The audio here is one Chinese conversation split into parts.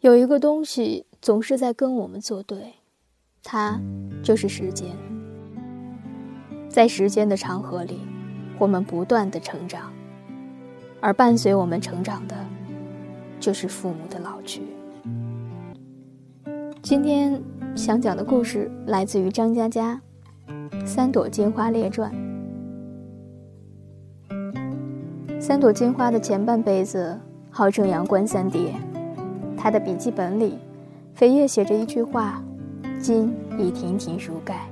有一个东西总是在跟我们作对，它就是时间。在时间的长河里，我们不断的成长，而伴随我们成长的，就是父母的老去。今天想讲的故事来自于张嘉佳，《三朵金花列传》。三朵金花的前半辈子号称阳关三叠。他的笔记本里，扉页写着一句话：“今已亭亭如盖。”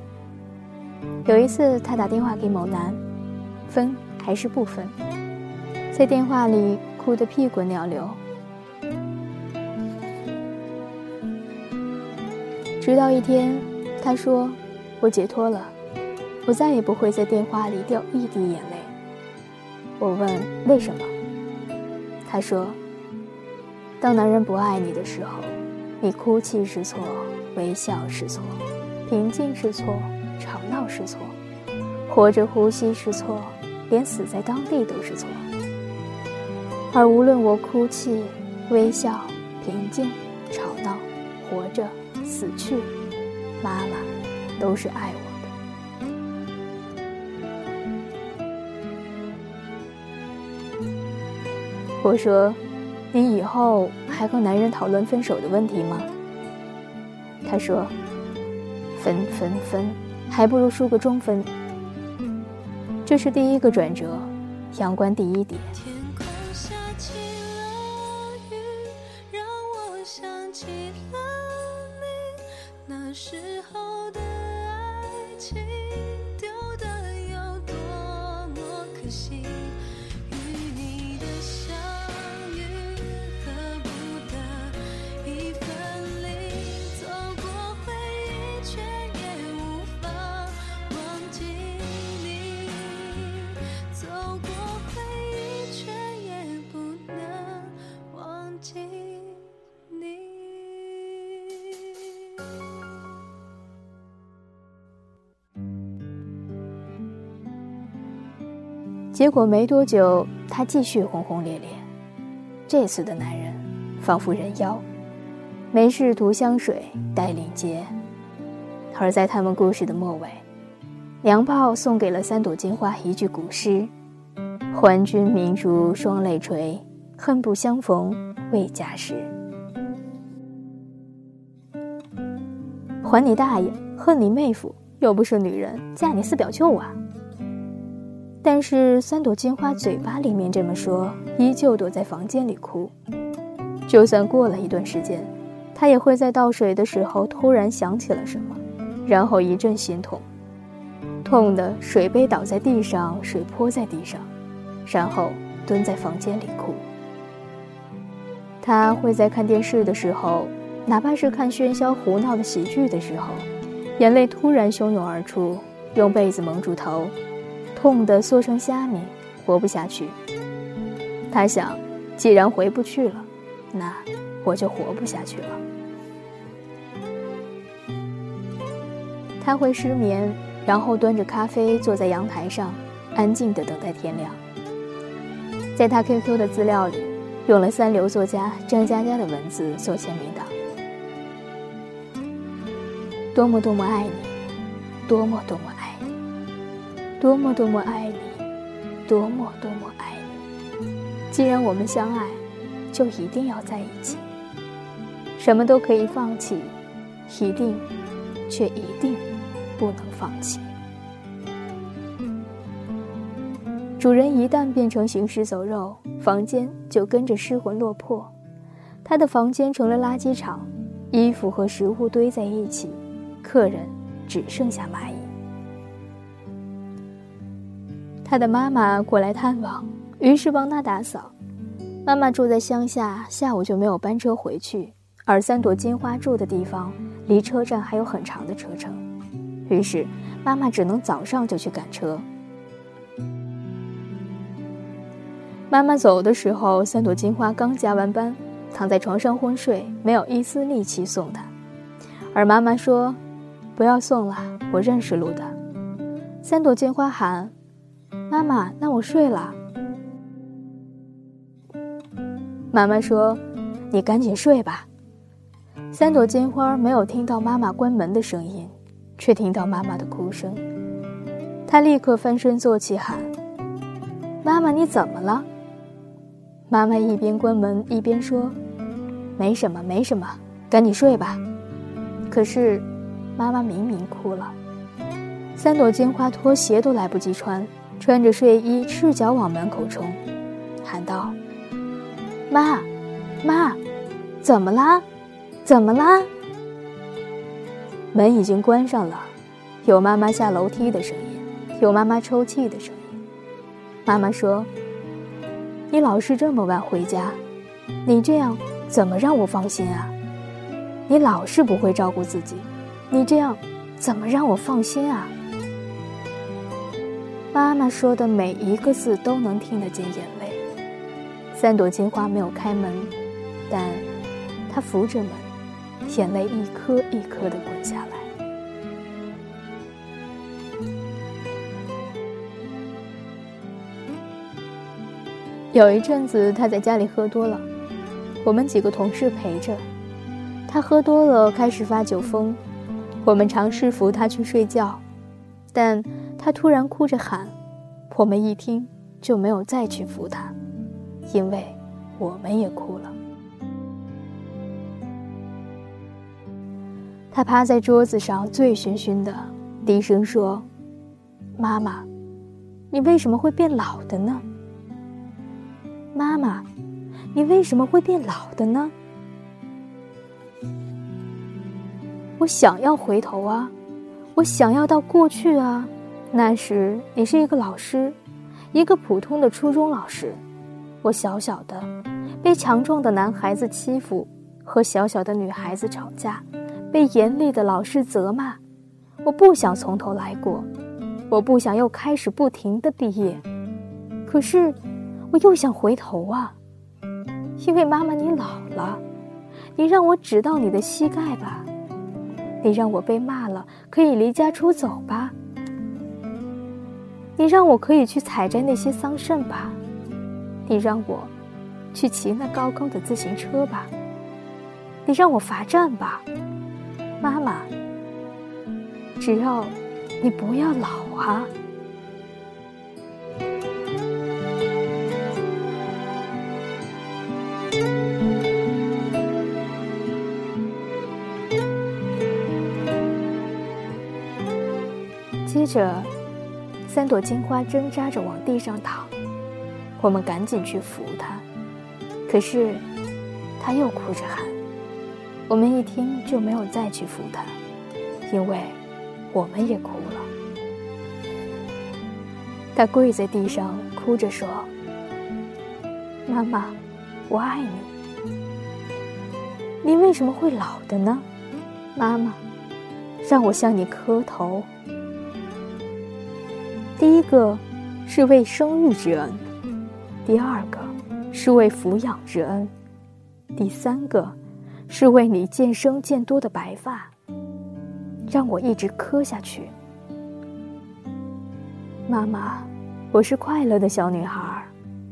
有一次，他打电话给某男，分还是不分？在电话里哭得屁滚尿流。直到一天，他说：“我解脱了，我再也不会在电话里掉一滴眼泪。”我问：“为什么？”他说。当男人不爱你的时候，你哭泣是错，微笑是错，平静是错，吵闹是错，活着呼吸是错，连死在当地都是错。而无论我哭泣、微笑、平静、吵闹、活着、死去，妈妈都是爱我的。我说。你以后还和男人讨论分手的问题吗？他说：“分分分，还不如输个中分。”这是第一个转折，阳关第一点。结果没多久，他继续轰轰烈烈。这次的男人仿佛人妖，没事涂香水、戴领结。而在他们故事的末尾，娘炮送给了三朵金花一句古诗：“还君明烛双泪垂，恨不相逢未嫁时。”还你大爷！恨你妹夫！又不是女人，嫁你四表舅啊！但是三朵金花嘴巴里面这么说，依旧躲在房间里哭。就算过了一段时间，她也会在倒水的时候突然想起了什么，然后一阵心痛，痛的水杯倒在地上，水泼在地上，然后蹲在房间里哭。他会在看电视的时候，哪怕是看喧嚣胡闹的喜剧的时候，眼泪突然汹涌而出，用被子蒙住头。痛得缩成虾米，活不下去。他想，既然回不去了，那我就活不下去了。他会失眠，然后端着咖啡坐在阳台上，安静的等待天亮。在他 QQ 的资料里，用了三流作家张嘉佳的文字做签名档。多么多么爱你，多么多么。多么多么爱你，多么多么爱你。既然我们相爱，就一定要在一起。什么都可以放弃，一定，却一定不能放弃。主人一旦变成行尸走肉，房间就跟着失魂落魄。他的房间成了垃圾场，衣服和食物堆在一起，客人只剩下蚂蚁。他的妈妈过来探望，于是帮他打扫。妈妈住在乡下，下午就没有班车回去，而三朵金花住的地方离车站还有很长的车程，于是妈妈只能早上就去赶车。妈妈走的时候，三朵金花刚加完班，躺在床上昏睡，没有一丝力气送她。而妈妈说：“不要送了，我认识路的。”三朵金花喊。妈妈，那我睡了。妈妈说：“你赶紧睡吧，三朵金花没有听到妈妈关门的声音，却听到妈妈的哭声。她立刻翻身坐起，喊：“妈妈，你怎么了？”妈妈一边关门一边说：“没什么，没什么，赶紧睡吧。”可是，妈妈明明哭了。三朵金花脱鞋都来不及穿，穿着睡衣赤脚往门口冲，喊道：“妈，妈，怎么啦？怎么啦？”门已经关上了，有妈妈下楼梯的声音，有妈妈抽泣的声音。妈妈说：“你老是这么晚回家，你这样怎么让我放心啊？你老是不会照顾自己，你这样怎么让我放心啊？”妈妈说的每一个字都能听得见眼泪。三朵金花没有开门，但她扶着门，眼泪一颗一颗的滚下来。有一阵子，他在家里喝多了，我们几个同事陪着他。喝多了，开始发酒疯，我们尝试扶他去睡觉，但。他突然哭着喊，我们一听就没有再去扶他，因为我们也哭了。他趴在桌子上，醉醺醺的，低声说：“妈妈，你为什么会变老的呢？妈妈，你为什么会变老的呢？”我想要回头啊，我想要到过去啊。那时你是一个老师，一个普通的初中老师。我小小的，被强壮的男孩子欺负，和小小的女孩子吵架，被严厉的老师责骂。我不想从头来过，我不想又开始不停的毕业。可是，我又想回头啊，因为妈妈你老了，你让我只到你的膝盖吧，你让我被骂了可以离家出走吧。你让我可以去采摘那些桑葚吧，你让我去骑那高高的自行车吧，你让我罚站吧，妈妈，只要你不要老啊！接着。三朵金花挣扎着往地上躺，我们赶紧去扶她，可是她又哭着喊。我们一听就没有再去扶她，因为我们也哭了。她跪在地上哭着说：“妈妈，我爱你。你为什么会老的呢？妈妈，让我向你磕头。”个是为生育之恩，第二个是为抚养之恩，第三个是为你渐生渐多的白发，让我一直磕下去。妈妈，我是快乐的小女孩，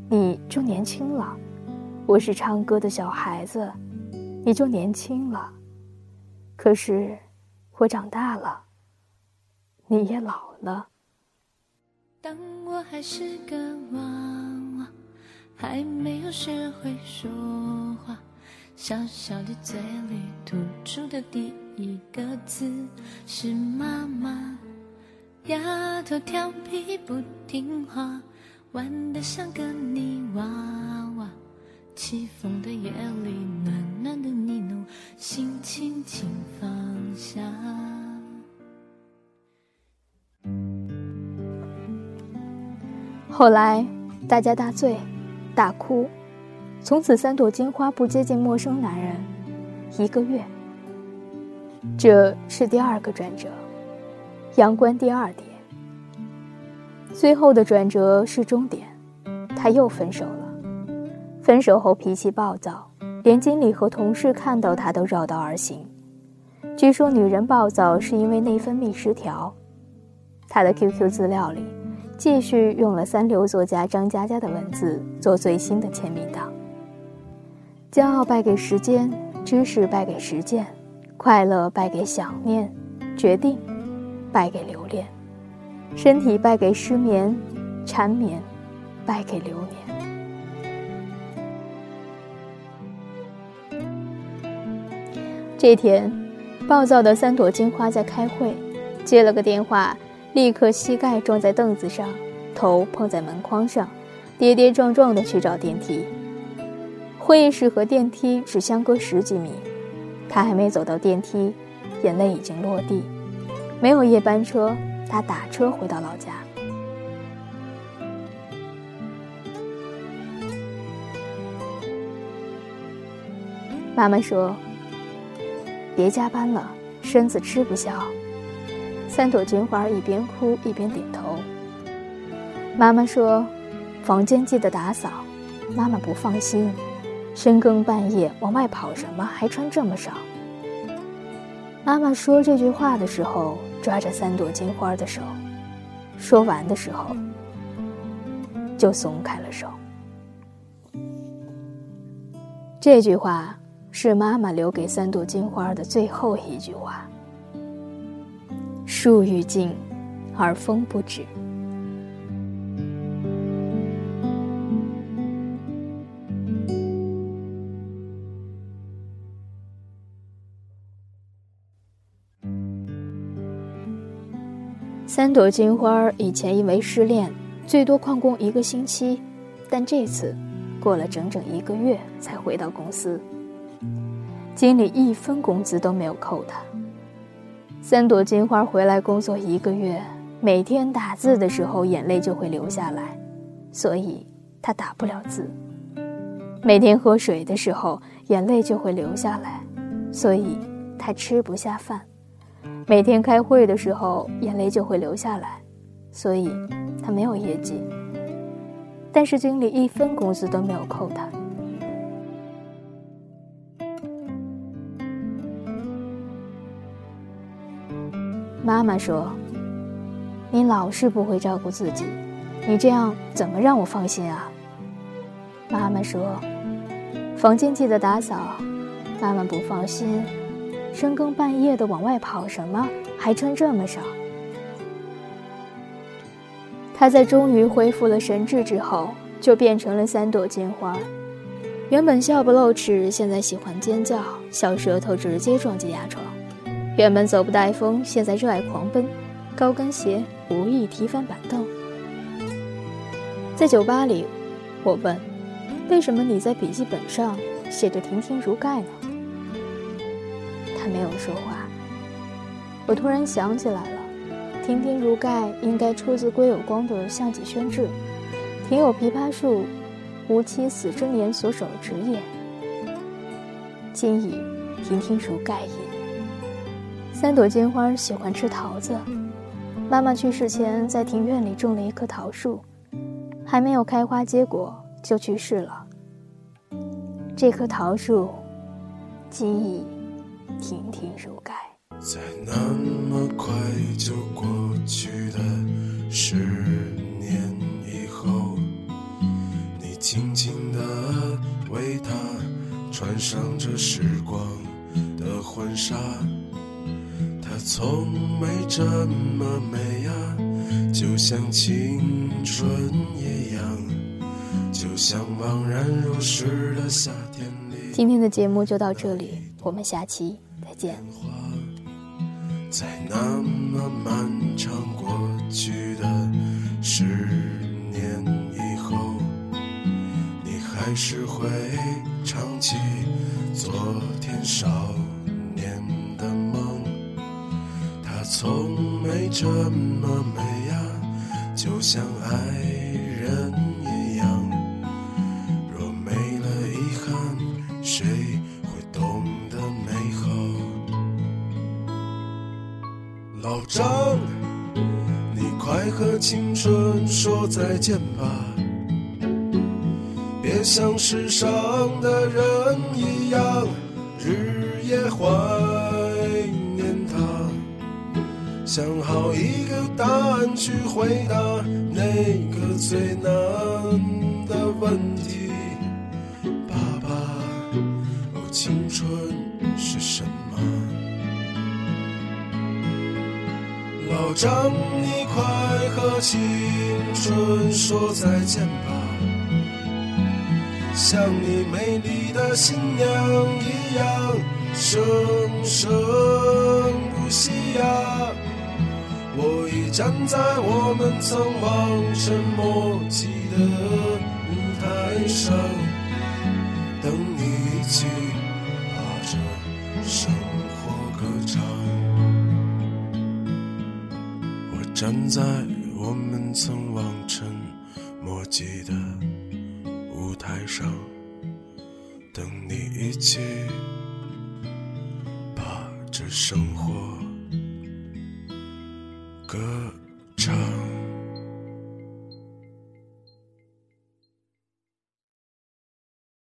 你就年轻了；我是唱歌的小孩子，你就年轻了。可是我长大了，你也老了。当我还是个娃娃，还没有学会说话，小小的嘴里吐出的第一个字是妈妈。丫头调皮不听话，玩得像个泥娃娃。起风的夜里，暖暖的呢喃，心轻轻放下。后来，大家大醉，大哭，从此三朵金花不接近陌生男人，一个月。这是第二个转折，阳关第二点。最后的转折是终点，他又分手了。分手后脾气暴躁，连经理和同事看到他都绕道而行。据说女人暴躁是因为内分泌失调。他的 QQ 资料里。继续用了三流作家张嘉佳的文字做最新的签名档。骄傲败给时间，知识败给实践，快乐败给想念，决定败给留恋，身体败给失眠，缠绵败给流年。这天，暴躁的三朵金花在开会，接了个电话，立刻膝盖撞在凳子上，头碰在门框上，跌跌撞撞地去找电梯。会议室和电梯只相隔十几米，他还没走到电梯，眼泪已经落地。没有夜班车，他打车回到老家。妈妈说：“别加班了，身子吃不消。”三朵金花一边哭一边点头。妈妈说：“房间记得打扫。”妈妈不放心。深更半夜往外跑什么？还穿这么少。妈妈说这句话的时候，抓着三朵金花的手，说完的时候，就松开了手。这句话是妈妈留给三朵金花的最后一句话。树欲静，而风不止。三朵金花以前因为失恋，最多旷工一个星期，但这次过了整整一个月才回到公司。经理一分工资都没有扣他。三朵金花回来工作一个月，每天打字的时候眼泪就会流下来，所以她打不了字；每天喝水的时候眼泪就会流下来，所以他吃不下饭。每天开会的时候，眼泪就会流下来，所以他没有业绩。但是经理一分工资都没有扣他。妈妈说：“你老是不会照顾自己，你这样怎么让我放心啊？”妈妈说：“房间记得打扫。”妈妈不放心。深更半夜的往外跑什么？还穿这么少？他在终于恢复了神智之后，就变成了三朵金花。原本笑不露齿，现在喜欢尖叫，小舌头直接撞击牙床。原本走不带风，现在热爱狂奔，高跟鞋无意踢翻板凳。在酒吧里，我问：“为什么你在笔记本上写着‘亭亭如盖’呢？”他没有说话。我突然想起来了，“亭亭如盖”应该出自归有光的《项脊轩志》，“庭有枇杷树，吾妻死之年所守职也。”今已亭亭如盖也。三朵金花喜欢吃桃子，妈妈去世前在庭院里种了一棵桃树，还没有开花结果就去世了。这棵桃树，今已。亭亭如盖，在那么快就过去的十年以后，你静静的为他穿上这时光的婚纱。她从没这么美啊，就像青春一样，就像茫然如逝的夏天里。今天的节目就到这里，我们下期。再见，在那么漫长过去的十年以后，你还是会唱起昨天少从没这么美呀，就像爱人一样。若没了遗憾，谁会懂得美好？老张，你快和青春说再见吧，别像世上的人一样日夜怀想好一个答案去回答那个最难的问题，爸爸，青春。是什么？老张，你快和青春说再见吧，像你美丽的新娘一样生生不息呀！我已站在我们曾望尘莫及的舞台上，等你一起把这生活歌唱。我站在我们曾望尘莫及的舞台上，等你一起把这生活。